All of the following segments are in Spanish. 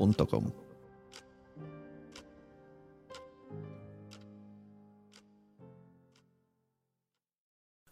podcaster.com.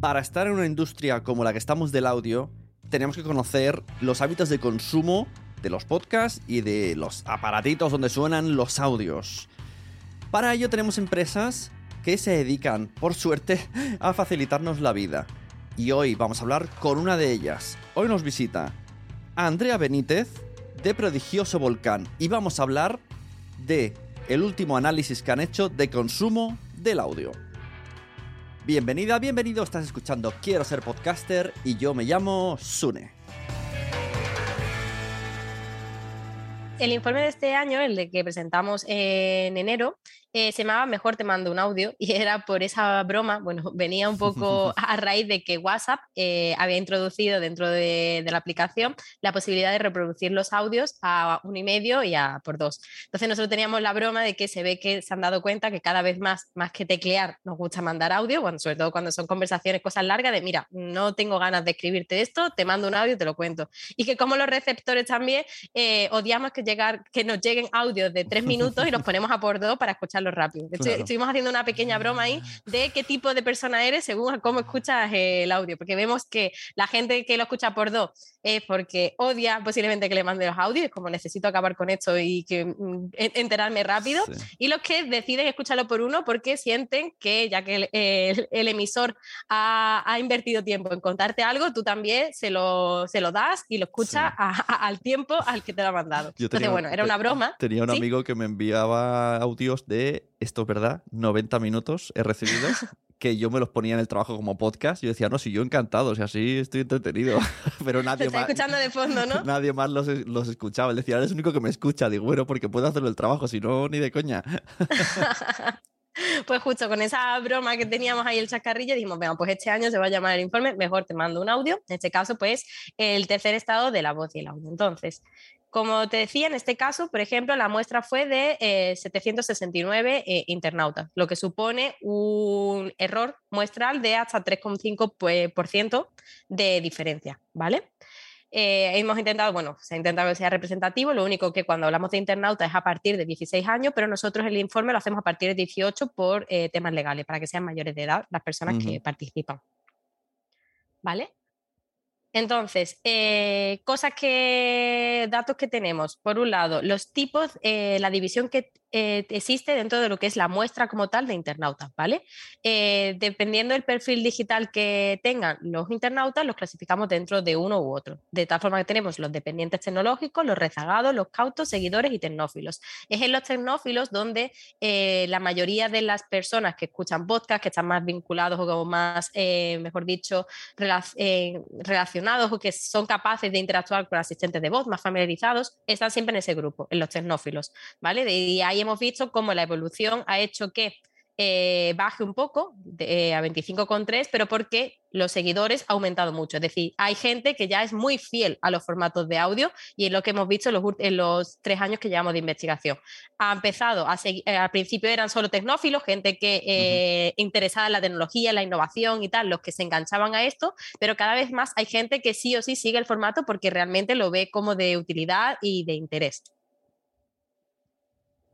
Para estar en una industria como la que estamos del audio, tenemos que conocer los hábitos de consumo de los podcasts y de los aparatitos donde suenan los audios. Para ello tenemos empresas que se dedican, por suerte, a facilitarnos la vida. Y hoy vamos a hablar con una de ellas. Hoy nos visita Andrea Benítez de Prodigioso Volcán y vamos a hablar de el último análisis que han hecho de consumo del audio. Bienvenida, bienvenido, estás escuchando Quiero ser podcaster y yo me llamo Sune. El informe de este año, el de que presentamos en enero, eh, se llamaba Mejor te mando un audio y era por esa broma, bueno, venía un poco a raíz de que WhatsApp eh, había introducido dentro de, la aplicación la posibilidad de reproducir los audios a uno y medio y a por dos. Entonces nosotros teníamos la broma de que se ve que se han dado cuenta que cada vez más, más que teclear, nos gusta mandar audio, cuando, sobre todo cuando son conversaciones, cosas largas, de mira, no tengo ganas de escribirte esto, te mando un audio y te lo cuento. Y que como los receptores también eh, odiamos que, llegar, que nos lleguen audios de tres minutos y los ponemos a por dos para escucharlo rápido. Estuvimos haciendo una pequeña broma ahí de qué tipo de persona eres según cómo escuchas el audio, porque vemos que la gente que lo escucha por dos es porque odia posiblemente que le mande los audios, es como necesito acabar con esto y que mm, enterarme rápido, y los que deciden escucharlo por uno porque sienten que ya que el, emisor ha, invertido tiempo en contarte algo, tú también se lo, se lo das y lo escuchas al tiempo al que te lo ha mandado. Entonces, bueno, era una broma. Tenía un amigo que me enviaba audios de, esto es verdad, 90 minutos he recibido que yo me los ponía en el trabajo como podcast. Yo decía, no, sí, yo encantado, o sea, sí estoy entretenido. Pero nadie más. escuchando de fondo, ¿no? Nadie más los, los escuchaba. Él decía, eres el único que me escucha. Digo, bueno, porque puedo hacerlo el trabajo, si no, ni de coña. Pues justo con esa broma que teníamos ahí el chascarrillo, dijimos, venga, pues este año se va a llamar el informe, mejor te mando un audio, en este caso, pues el tercer estado de la voz y el audio. Entonces, como te decía, en este caso, por ejemplo, la muestra fue de 769 eh, eh, internautas, lo que supone un error muestral de hasta 3,5% pues, de diferencia, ¿vale? Eh, hemos intentado, bueno, se ha intentado que sea representativo, lo único que cuando hablamos de internautas es a partir de 16 años, pero nosotros el informe lo hacemos a partir de 18 por temas legales, para que sean mayores de edad las personas que participan. ¿Vale? Entonces, eh, cosas que, datos que tenemos. Por un lado, los tipos, eh, la división que eh, existe dentro de lo que es la muestra como tal de internautas, ¿vale? Dependiendo del perfil digital que tengan los internautas, los clasificamos dentro de uno u otro. De tal forma que tenemos los dependientes tecnológicos, los rezagados, los cautos, seguidores y tecnófilos. Es en los tecnófilos donde la mayoría de las personas que escuchan podcast, que están más vinculados o más, mejor dicho, relacionados o que son capaces de interactuar con asistentes de voz, más familiarizados, están siempre en ese grupo, en los tecnófilos, ¿vale? Y hay hemos visto cómo la evolución ha hecho que eh, baje un poco de, eh, a 25,3, pero porque los seguidores han aumentado mucho. Es decir, hay gente que ya es muy fiel a los formatos de audio y es lo que hemos visto en los, tres años que llevamos de investigación. Ha empezado, a seguir, eh, al principio eran solo tecnófilos, gente que interesada en la tecnología, en la innovación y tal, los que se enganchaban a esto, pero cada vez más hay gente que sí o sí sigue el formato porque realmente lo ve como de utilidad y de interés.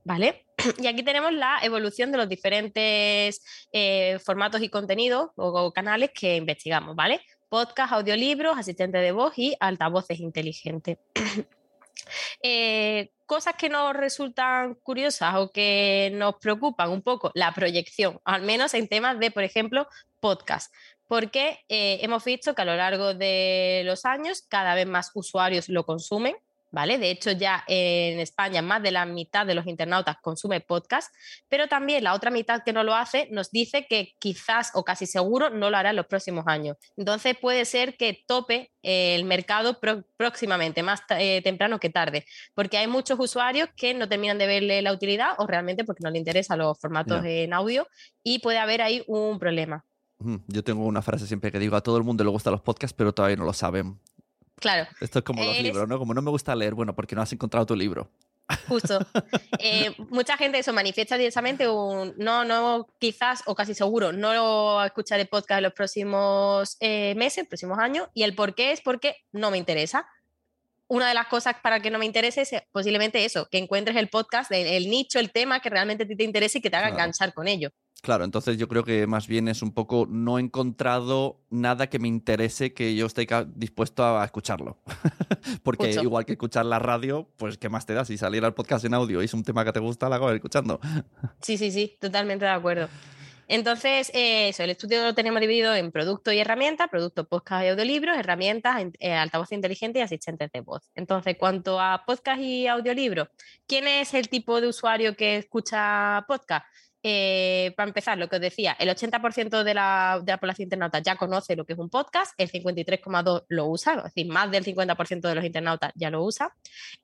¿Vale? Y aquí tenemos la evolución de los diferentes eh, formatos y contenidos o, canales que investigamos, ¿vale? Podcast, audiolibros, asistente de voz y altavoces inteligentes. Eh, cosas que nos resultan curiosas o que nos preocupan un poco, la proyección, al menos en temas de, por ejemplo, podcast. Porque eh, hemos visto que a lo largo de los años cada vez más usuarios lo consumen, ¿vale? De hecho, ya en España más de la mitad de los internautas consume podcast, pero también la otra mitad que no lo hace nos dice que quizás o casi seguro no lo hará en los próximos años. Entonces puede ser que tope el mercado próximamente, más eh, temprano que tarde, porque hay muchos usuarios que no terminan de verle la utilidad o realmente porque no le interesan los formatos en audio y puede haber ahí un problema. Yo tengo una frase siempre que digo, a todo el mundo le gustan los podcasts, pero todavía no lo saben. Claro. Esto es como los libros, ¿no? Como no me gusta leer, bueno, porque no has encontrado tu libro. Justo. Eh, mucha gente eso manifiesta directamente un no, no, quizás o casi seguro no lo escucharé podcast en los próximos eh, meses, próximos años. Y el por qué es porque no me interesa. Una de las cosas para que no me interese es posiblemente eso, que encuentres el podcast, el, nicho, el tema que realmente te, te interese y que te haga enganchar con ello. Claro, entonces yo creo que más bien es un poco no he encontrado nada que me interese que yo esté dispuesto a escucharlo. Porque igual que escuchar la radio, pues ¿qué más te da? Si saliera el podcast en audio y es un tema que te gusta, la acabo escuchando. Sí, sí, sí, totalmente de acuerdo. Entonces, eh, eso, el estudio lo tenemos dividido en producto y herramientas, producto, podcast y audiolibros, herramientas, eh, altavoz inteligente y asistentes de voz. Entonces, cuanto a podcast y audiolibros, ¿quién es el tipo de usuario que escucha podcast? Eh, para empezar, lo que os decía, el 80% de la, de la, población internauta ya conoce lo que es un podcast, el 53,2% lo usa, es decir, más del 50% de los internautas ya lo usa,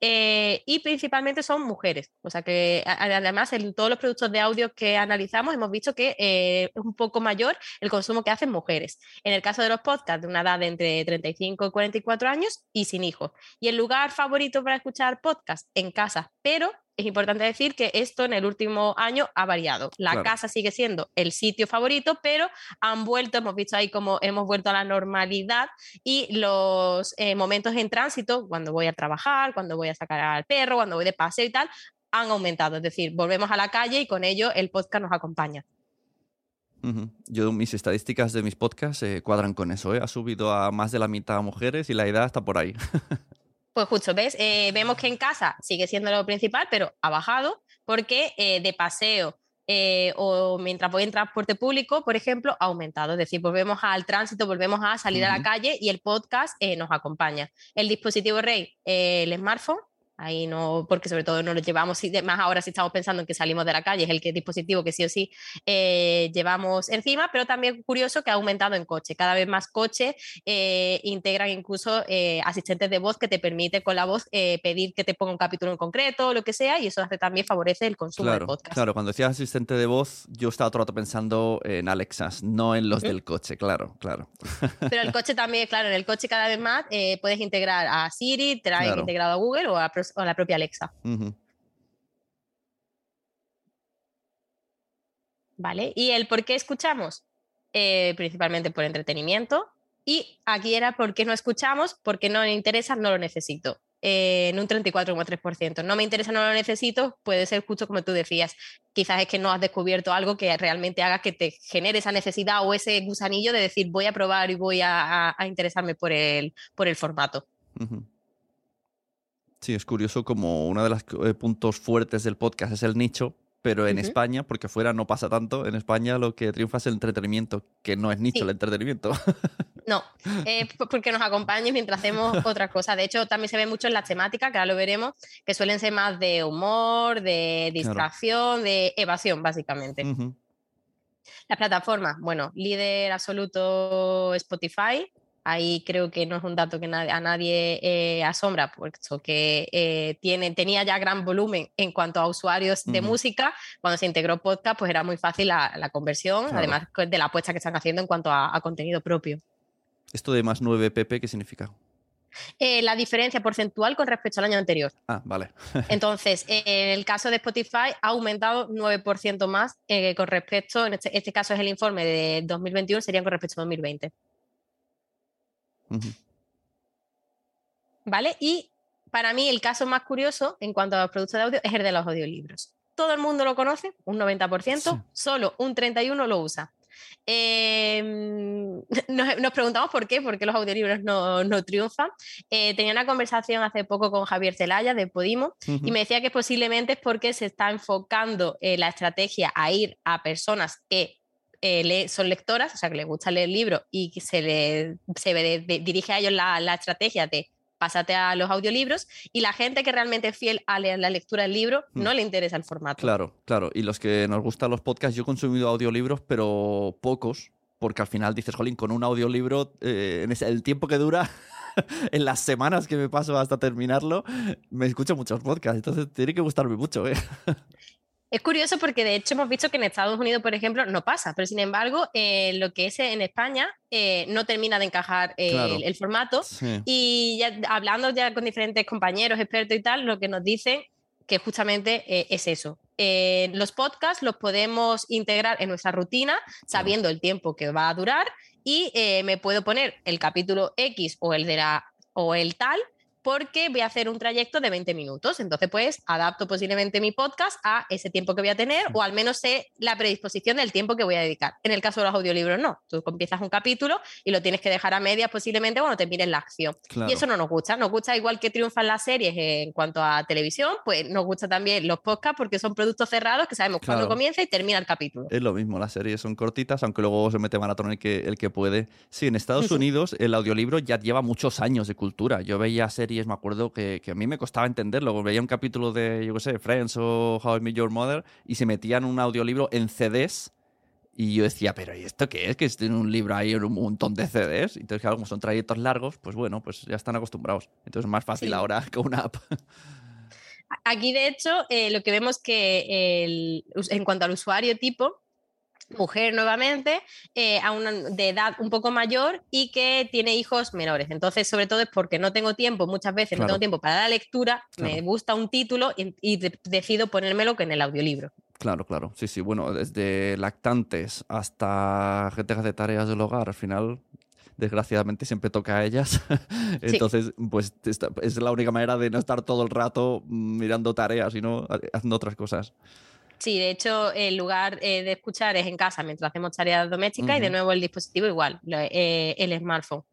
eh, y principalmente son mujeres. O sea que además en todos los productos de audio que analizamos hemos visto que eh, es un poco mayor el consumo que hacen mujeres. En el caso de los podcasts, de una edad de entre 35 y 44 años y sin hijos. Y el lugar favorito para escuchar podcast en casa, pero es importante decir que esto en el último año ha variado. La casa sigue siendo el sitio favorito, pero han vuelto, hemos visto ahí como hemos vuelto a la normalidad y los eh, momentos en tránsito, cuando voy a trabajar, cuando voy a sacar al perro, cuando voy de paseo y tal, han aumentado. Es decir, volvemos a la calle y con ello el podcast nos acompaña. Yo, mis estadísticas de mis podcasts eh, cuadran con eso. ¿eh? Ha subido a más de la mitad mujeres y la edad está por ahí. Pues justo, ¿ves? Eh, vemos que en casa sigue siendo lo principal, pero ha bajado porque eh, de paseo eh, o mientras voy en transporte público, por ejemplo, ha aumentado. Es decir, volvemos al tránsito, volvemos a salir a la calle y el podcast nos acompaña. El dispositivo rey, el smartphone, Ahí no, porque sobre todo no lo llevamos, más ahora si estamos pensando en que salimos de la calle, es el que, dispositivo que sí o sí eh, llevamos encima, pero también curioso que ha aumentado en coche. Cada vez más coches eh, integran incluso eh, asistentes de voz que te permite con la voz pedir que te ponga un capítulo en concreto lo que sea, y eso hace, también favorece el consumo de podcast. Claro, cuando decías asistente de voz, yo estaba todo el rato pensando en Alexas, no en los del coche, claro, claro. Pero el coche también, claro, en el coche cada vez más puedes integrar a Siri, trae integrado a Google o a o la propia Alexa. ¿Vale? ¿Y el por qué escuchamos? Eh, principalmente por entretenimiento. Y aquí era por qué no escuchamos, porque no me interesa, no lo necesito. Eh, en un 34,3%. No me interesa, no lo necesito, puede ser justo como tú decías. Quizás es que no has descubierto algo que realmente haga que te genere esa necesidad o ese gusanillo de decir voy a probar y voy a, interesarme por el, por el formato. Sí, es curioso como uno de los eh, puntos fuertes del podcast es el nicho, pero en España, porque fuera no pasa tanto, en España lo que triunfa es el entretenimiento, que no es nicho el entretenimiento. No, porque nos acompaña mientras hacemos otras cosas. De hecho, también se ve mucho en las temáticas, que ahora lo veremos, que suelen ser más de humor, de distracción, de evasión, básicamente. Las plataformas, bueno, líder absoluto Spotify, Ahí creo que no es un dato que a nadie eh, asombra, puesto que eh, tiene, tenía ya gran volumen en cuanto a usuarios de música. Cuando se integró podcast, pues era muy fácil la, conversión, además de la apuesta que están haciendo en cuanto a, contenido propio. ¿Esto de más 9 pp qué significa? Eh, la diferencia porcentual con respecto al año anterior. Ah, vale. Entonces, en el caso de Spotify ha aumentado 9% más con respecto, en este, este, caso es el informe de 2021, sería con respecto a 2020. ¿Vale? Y para mí el caso más curioso en cuanto a los productos de audio es el de los audiolibros. Todo el mundo lo conoce, un 90%, solo un 31% lo usa. Em, nos, preguntamos por qué, por qué los audiolibros no, triunfan. Eh, tenía una conversación hace poco con Javier Celaya de Podimo y me decía que posiblemente es porque se está enfocando eh, la estrategia a ir a personas que eh, son lectoras, o sea, que les gusta leer libros y que se, le, se dirige a ellos la, la, estrategia de pásate a los audiolibros y la gente que realmente es fiel a la lectura del libro hmm. no le interesa el formato. Claro, claro. Y los que nos gustan los podcasts, yo he consumido audiolibros, pero pocos, porque al final dices, jolín, con un audiolibro, eh, en el tiempo que dura, en las semanas que me paso hasta terminarlo, me escucho muchos podcasts, entonces tiene que gustarme mucho. ¿eh? Es curioso porque de hecho hemos visto que en Estados Unidos, por ejemplo, no pasa, pero sin embargo, eh, lo que es en España eh, no termina de encajar eh, el, formato. Y ya, hablando ya con diferentes compañeros, expertos y tal, lo que nos dicen que justamente es eso. los podcasts los podemos integrar en nuestra rutina sabiendo el tiempo que va a durar y me puedo poner el capítulo X o el de la o el tal porque voy a hacer un trayecto de 20 minutos. Entonces, pues adapto posiblemente mi podcast a ese tiempo que voy a tener o al menos sé la predisposición del tiempo que voy a dedicar. En el caso de los audiolibros, no. Tú empiezas un capítulo y lo tienes que dejar a medias posiblemente cuando termines la acción. Y eso no nos gusta. Nos gusta igual que triunfan las series en cuanto a televisión, pues nos gusta también los podcasts porque son productos cerrados que sabemos cuándo comienza y termina el capítulo. Es lo mismo, las series son cortitas, aunque luego se mete maratón el que, el que puede. Sí, en Estados Unidos el audiolibro ya lleva muchos años de cultura. Yo veía series series, me acuerdo que, que a mí me costaba entenderlo. Veía un capítulo de, yo qué sé, Friends o How I Met Your Mother y se metían un audiolibro en CDs. Y yo decía, pero ¿y esto qué es? Que tiene un libro ahí en un montón de CDs. Entonces, claro, como son trayectos largos, pues bueno, pues ya están acostumbrados. Entonces es más fácil Sí. ahora que una app. Aquí, de hecho, eh, lo que vemos que el- en cuanto al usuario tipo, mujer nuevamente, eh, a una, de edad un poco mayor y que tiene hijos menores. Entonces, sobre todo es porque no tengo tiempo, muchas veces no tengo tiempo para la lectura, me gusta un título y, y de- decido ponérmelo que en el audiolibro. Claro, claro. Sí, sí. Bueno, desde lactantes hasta gente que hace tareas del hogar, al final, desgraciadamente, siempre toca a ellas. Entonces, pues esta- es la única manera de no estar todo el rato mm, mirando tareas, sino haciendo otras cosas. Sí, de hecho, el lugar eh, de escuchar es en casa mientras hacemos tareas domésticas y de nuevo el dispositivo igual, lo- eh, el smartphone.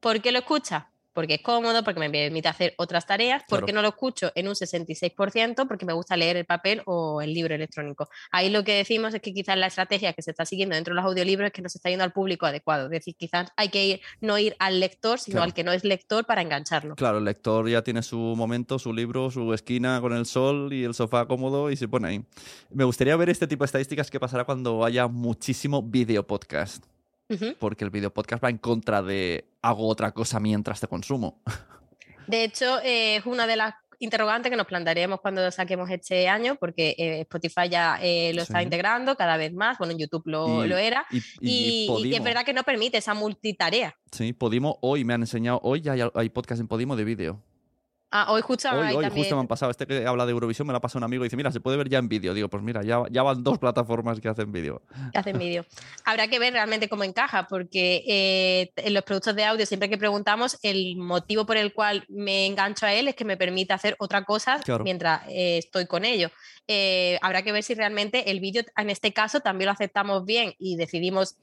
¿Por qué lo escucha? Porque es cómodo, porque me permite hacer otras tareas. ¿Por Claro. no lo escucho en un 66%? Porque me gusta leer el papel o el libro electrónico. Ahí lo que decimos es que quizás la estrategia que se está siguiendo dentro de los audiolibros es que no se está yendo al público adecuado. Es decir, quizás hay que ir, no ir al lector, sino Claro. al que no es lector para engancharlo. Claro, el lector ya tiene su momento, su libro, su esquina con el sol y el sofá cómodo y se pone ahí. Me gustaría ver este tipo de estadísticas que pasará cuando haya muchísimo video podcast. Porque el video podcast va en contra de hago otra cosa mientras te consumo. De hecho, eh, es una de las interrogantes que nos plantearemos cuando saquemos este año, porque eh, Spotify ya eh, lo está integrando cada vez más, bueno, en YouTube lo, Y- lo era, Y, y y, y que Podimo. es verdad que no permite esa multitarea. Sí, Podimo hoy me han enseñado, hoy ya hay, hay podcast en Podimo de vídeo. Ah, hoy justo Hoy, hoy también- justo me han pasado, este que habla de Eurovisión me lo ha pasado un amigo y dice, mira, se puede ver ya en vídeo. Digo, pues mira, ya, ya van dos plataformas que hacen vídeo. que hacen vídeo. Habrá que ver realmente cómo encaja, porque eh, en los productos de audio, siempre que preguntamos, el motivo por el cual me engancho a él es que me permite hacer otra cosa Claro. mientras eh, estoy con ello. Eh, habrá que ver si realmente el vídeo, en este caso, también lo aceptamos bien y decidimos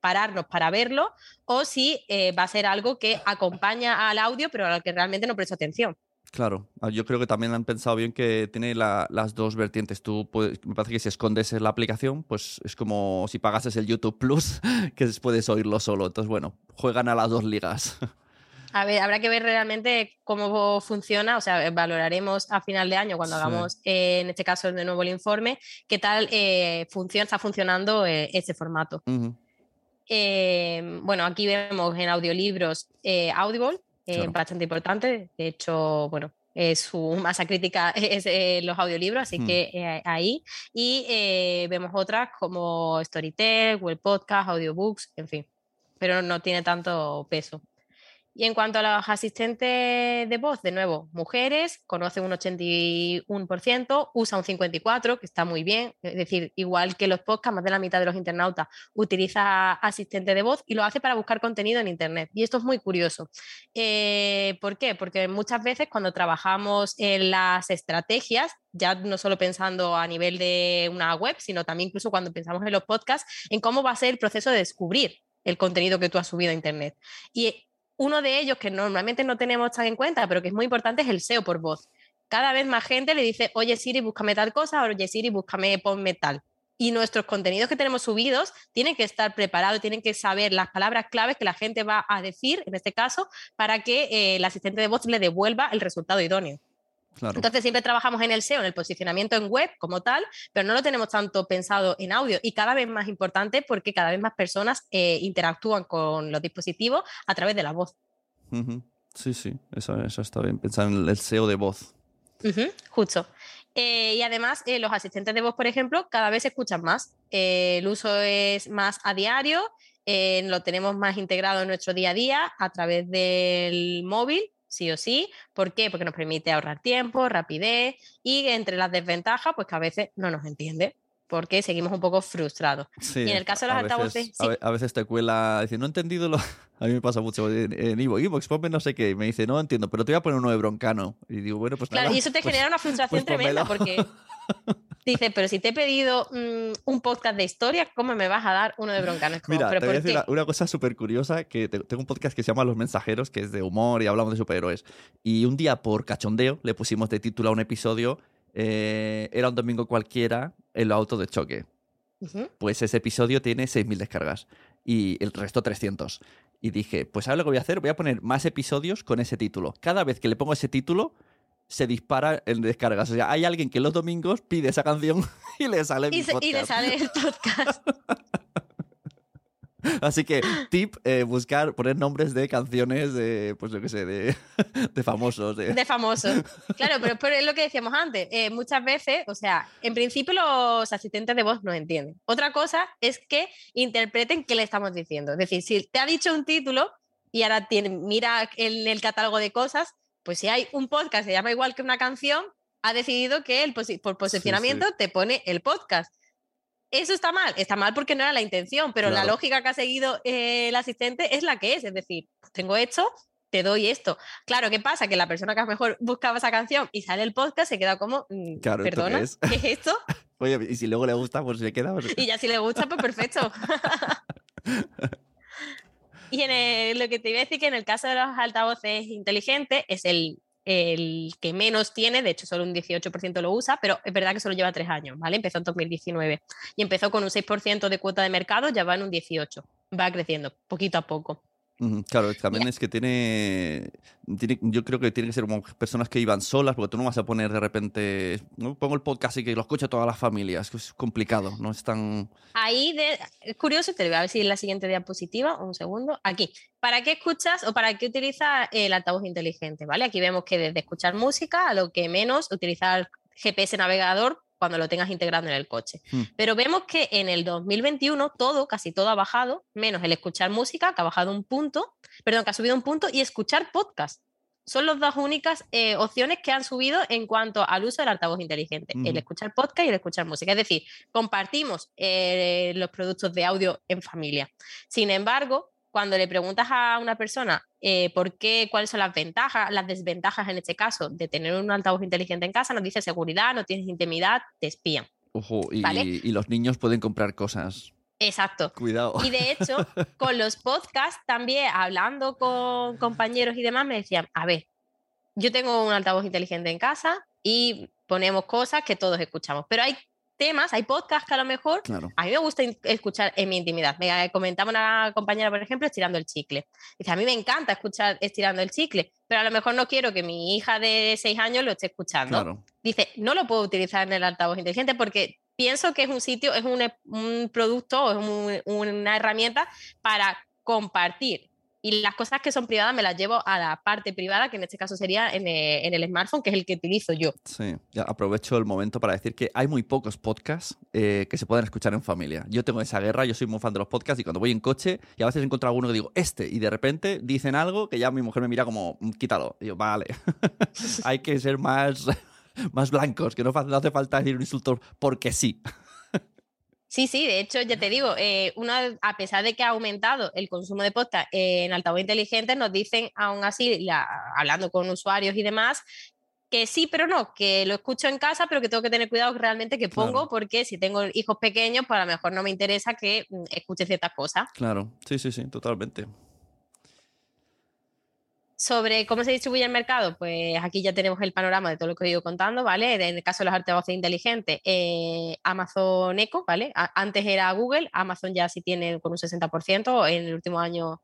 pararnos para verlo, o si eh, va a ser algo que acompaña al audio, pero al que realmente no presto atención. Claro, ah, yo creo que también han pensado bien que tiene la- las dos vertientes. Tú puedes- me parece que si escondes la aplicación, pues es como si pagases el YouTube Plus, que puedes oírlo solo. Entonces, bueno, juegan a las dos ligas. A ver, habrá que ver realmente cómo funciona, o sea, valoraremos a final de año cuando Sí. hagamos, eh, en este caso, de nuevo el informe, qué tal eh, funciona, está funcionando eh, ese formato. Ujú, Eh, bueno, aquí vemos en audiolibros eh, Audible, eh, Claro. bastante importante. De hecho, bueno, su masa crítica es eh, los audiolibros, así Hmm. que ahí. Y vemos otras como Storytel, Google Podcast, Audiobooks, en fin, pero no tiene tanto peso. Y en cuanto a los asistentes de voz, de nuevo, mujeres, conoce un 81%, usa un 54%, que está muy bien. Es decir, igual que los podcasts, más de la mitad de los internautas utiliza asistente de voz y lo hace para buscar contenido en Internet. Y esto es muy curioso. Eh, ¿Por qué? Porque muchas veces cuando trabajamos en las estrategias, ya no solo pensando a nivel de una web, sino también incluso cuando pensamos en los podcasts, en cómo va a ser el proceso de descubrir el contenido que tú has subido a Internet. Y uno de ellos que normalmente no tenemos tan en cuenta, pero que es muy importante, es el SEO por voz. Cada vez más gente le dice, oye Siri, búscame tal cosa, oye Siri, búscame, ponme tal. Y nuestros contenidos que tenemos subidos tienen que estar preparados, tienen que saber las palabras claves que la gente va a decir, en este caso, para que eh, el asistente de voz le devuelva el resultado idóneo. Claro. Entonces siempre trabajamos en el SEO, en el posicionamiento en web como tal, pero no lo tenemos tanto pensado en audio y cada vez más importante porque cada vez más personas eh, interactúan con los dispositivos a través de la voz. Sí, sí, eso, eso está bien. Pensar en el SEO de voz. Justo. Eh, y además, eh, los asistentes de voz, por ejemplo, cada vez se escuchan más. El uso es más a diario, lo tenemos más integrado en nuestro día a día a través del móvil, sí o sí. ¿Por qué? Porque nos permite ahorrar tiempo, rapidez y entre las desventajas, pues que a veces no nos entiende porque seguimos un poco frustrados. Sí, Y en el caso de los altavoces, a sí. ve- a veces te cuela, dice, no he entendido lo... A mí me pasa mucho en, Ivo, Ivox, ponme no sé qué. Y me dice, no entiendo, pero te voy a poner uno de broncano. Y digo, bueno, pues Claro, nada. y eso te pues- genera una frustración pues tremenda pónmelo. porque dices, pero si te he pedido mm, un podcast de historia, ¿cómo me vas a dar uno de broncano? Es como, Mira, ¿pero te voy a decir una, cosa súper curiosa, que te- tengo un podcast que se llama Los Mensajeros, que es de humor y hablamos de superhéroes. Y un día, por cachondeo, le pusimos de título a un episodio, eh, era un domingo cualquiera, el auto de choque. Pues ese episodio tiene 6.000 descargas. y el resto 300. Y dije, pues ¿sabes lo que voy a hacer? Voy a poner más episodios con ese título. Cada vez que le pongo ese título, se dispara en descargas. O sea, hay alguien que los domingos pide esa canción y le sale y, mi se- y le podcast. sale el podcast. Así que, tip, eh, buscar, poner nombres de canciones de, pues yo qué sé, de, de famosos. De... de famoso. Claro, pero, pero es lo que decíamos antes. eh, muchas veces, o sea, en principio los asistentes de voz no entienden. Otra cosa es que interpreten qué le estamos diciendo. Es decir, si te ha dicho un título y ahora tiene, mira en el catálogo de cosas, pues si hay un podcast que se llama igual que una canción, ha decidido que el posi- por posicionamiento te pone el podcast. Eso está mal, está mal porque no era la intención, pero la lógica que ha seguido eh, el asistente es la que es, es decir, pues tengo esto, te doy esto. Claro, ¿qué pasa? Que la persona que a lo mejor buscaba esa canción y sale el podcast se queda como, mm, Claro, ¿esto qué perdona, es? ¿qué es esto? Oye, y si luego le gusta, pues se queda. pues- Y ya si le gusta, pues perfecto. y en el- lo que te iba a decir que en el caso de los altavoces inteligentes es el, el que menos tiene, de hecho solo un 18% lo usa, pero es verdad que solo lleva tres años, ¿vale? Empezó en 2019 y empezó con un 6% de cuota de mercado, ya va en un 18%, va creciendo poquito a poco. Claro, también es que tiene, tiene- Yo creo que tiene que ser como personas que iban solas, porque tú no vas a poner de repente. ¿no? Pongo el podcast y que lo escuche todas las familias. que Es complicado, no es tan. Ahí de, es curioso, te voy a ver si en la siguiente diapositiva, un segundo, aquí. ¿Para qué escuchas o para qué utilizas el altavoz inteligente? ¿Vale? Aquí vemos que desde escuchar música a lo que menos utilizar GPS navegador cuando lo tengas integrado en el coche. Hmm. Pero vemos que en el 2021 todo, casi todo ha bajado, menos el escuchar música, que ha bajado un punto, perdón, que ha subido un punto, y escuchar podcast. Son las dos únicas eh, opciones que han subido en cuanto al uso del altavoz inteligente, el escuchar podcast y el escuchar música. Es decir, compartimos eh, los productos de audio en familia. Sin embargo, cuando le preguntas a una persona eh, por qué, cuáles son las ventajas, las desventajas en este caso de tener un altavoz inteligente en casa, nos dice seguridad, no tienes intimidad, te espían. Ojo, y, Vale. y los niños pueden comprar cosas. Exacto. Cuidado. Y de hecho, con los podcasts también, hablando con compañeros y demás, me decían, a ver, yo tengo un altavoz inteligente en casa y ponemos cosas que todos escuchamos, pero hay temas, hay podcasts que a lo mejor Claro. a mí me gusta escuchar en mi intimidad. Me comentaba una compañera, por ejemplo, estirando el chicle. Dice, a mí me encanta escuchar estirando el chicle, pero a lo mejor no quiero que mi hija de seis años lo esté escuchando. Claro. Dice, no lo puedo utilizar en el altavoz inteligente porque pienso que es un sitio, es un, un producto, es un- una herramienta para compartir. Y las cosas que son privadas me las llevo a la parte privada, que en este caso sería en el, en el smartphone, que es el que utilizo yo. Sí, aprovecho el momento para decir que hay muy pocos podcasts eh, que se pueden escuchar en familia. Yo tengo esa guerra, yo soy muy fan de los podcasts y cuando voy en coche y a veces encuentro alguno que digo, este, y de repente dicen algo que ya mi mujer me mira como, "Mm, quítalo. Y yo, vale, hay que ser más, más blancos, que no hace falta decir un insulto porque sí. Sí, sí, de hecho, ya te digo, eh, una, a pesar de que ha aumentado el consumo de podcast en altavoz inteligente, nos dicen aún así, la- hablando con usuarios y demás, que sí, pero no, que lo escucho en casa, pero que tengo que tener cuidado realmente que pongo, Claro. porque si tengo hijos pequeños, pues a lo mejor no me interesa que mm, escuche ciertas cosas. Claro, sí, sí, sí, totalmente. Sobre cómo se distribuye el mercado, pues aquí ya tenemos el panorama de todo lo que he ido contando, ¿vale? En el caso de los altavoces inteligentes, eh, Amazon Echo, ¿vale? Antes era Google, Amazon ya sí tiene con un 60%, en el último año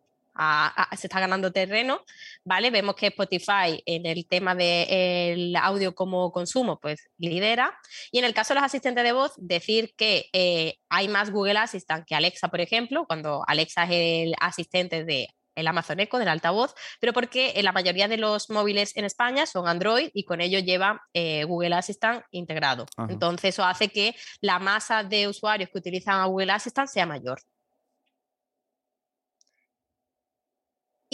se está ganando terreno, ¿vale? Vemos que Spotify en el tema del audio como consumo, pues lidera. Y en el caso de los asistentes de voz, decir que eh, hay más Google Assistant que Alexa, por ejemplo, cuando Alexa es el asistente de el Amazon Echo, del altavoz, pero porque eh, la mayoría de los móviles en España son Android y con ello lleva eh, Google Assistant integrado. Ajá. Entonces eso hace que la masa de usuarios que utilizan a Google Assistant sea mayor.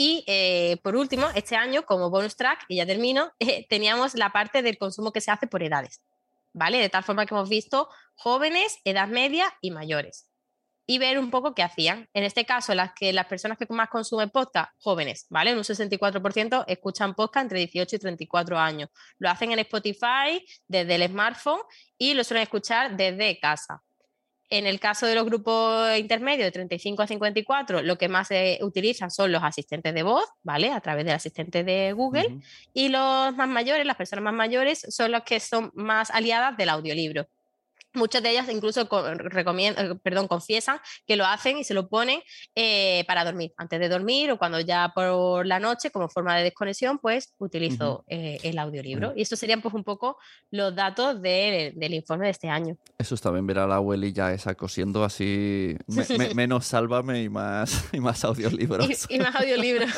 Y eh, por último, este año, como bonus track, y ya termino, eh, teníamos la parte del consumo que se hace por edades, ¿vale? De tal forma que hemos visto jóvenes, edad media y mayores. Y ver un poco qué hacían. En este caso, las, que, las personas que más consumen podcast, jóvenes, ¿vale? Un 64% escuchan podcast entre 18 y 34 años. Lo hacen en Spotify, desde el smartphone y lo suelen escuchar desde casa. En el caso de los grupos intermedios de 35 a 54, lo que más se utilizan son los asistentes de voz, ¿vale? A través del asistente de Google. Y los más mayores, las personas más mayores, son las que son más aliadas del audiolibro. Muchas de ellas incluso recomiendan, perdón, confiesan que lo hacen y se lo ponen eh, para dormir, antes de dormir o cuando ya por la noche, como forma de desconexión, pues utilizo eh, el audiolibro. Y estos serían pues un poco los datos del informe de este año. Eso está bien ver a la abuelilla esa cosiendo así, menos sálvame y más, y más audiolibros. y, y más audiolibros.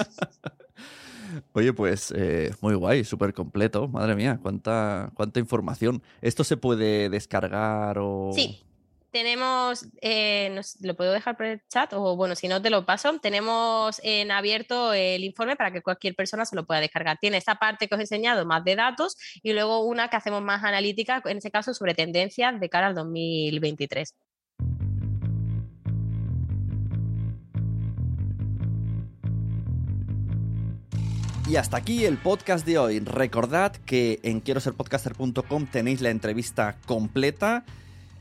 Oye, pues eh, muy guay, súper completo. Madre mía, cuánta, cuánta información. ¿Esto se puede descargar o...? Sí, tenemos, eh, lo puedo dejar por el chat o bueno, si no te lo paso, tenemos en abierto el informe para que cualquier persona se lo pueda descargar. Tiene esta parte que os he enseñado más de datos y luego una que hacemos más analítica, en este caso sobre tendencias de cara al 2023. Y hasta aquí el podcast de hoy. Recordad que en quiero ser podcaster.com tenéis la entrevista completa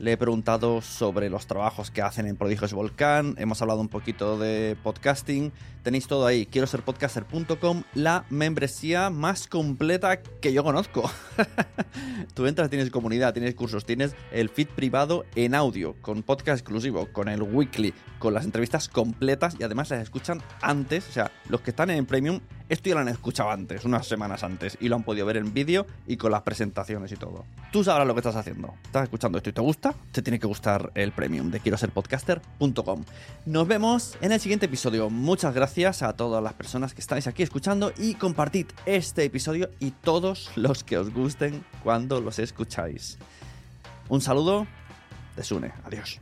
le he preguntado sobre los trabajos que hacen en Prodigios Volcán, hemos hablado un poquito de podcasting, tenéis todo ahí, quiero ser podcaster.com, la membresía más completa que yo conozco. Tú entras, tienes comunidad, tienes cursos, tienes el feed privado en audio, con podcast exclusivo, con el weekly, con las entrevistas completas y además las escuchan antes, o sea, los que están en premium, esto ya lo han escuchado antes, unas semanas antes, y lo han podido ver en vídeo y con las presentaciones y todo. Tú sabrás lo que estás haciendo. Estás escuchando esto y te gusta, te tiene que gustar el premium de quiero ser podcaster.com. Nos vemos en el siguiente episodio. Muchas gracias a todas las personas que estáis aquí escuchando y compartid este episodio y todos los que os gusten cuando los escucháis. Un saludo de Sune. Adiós.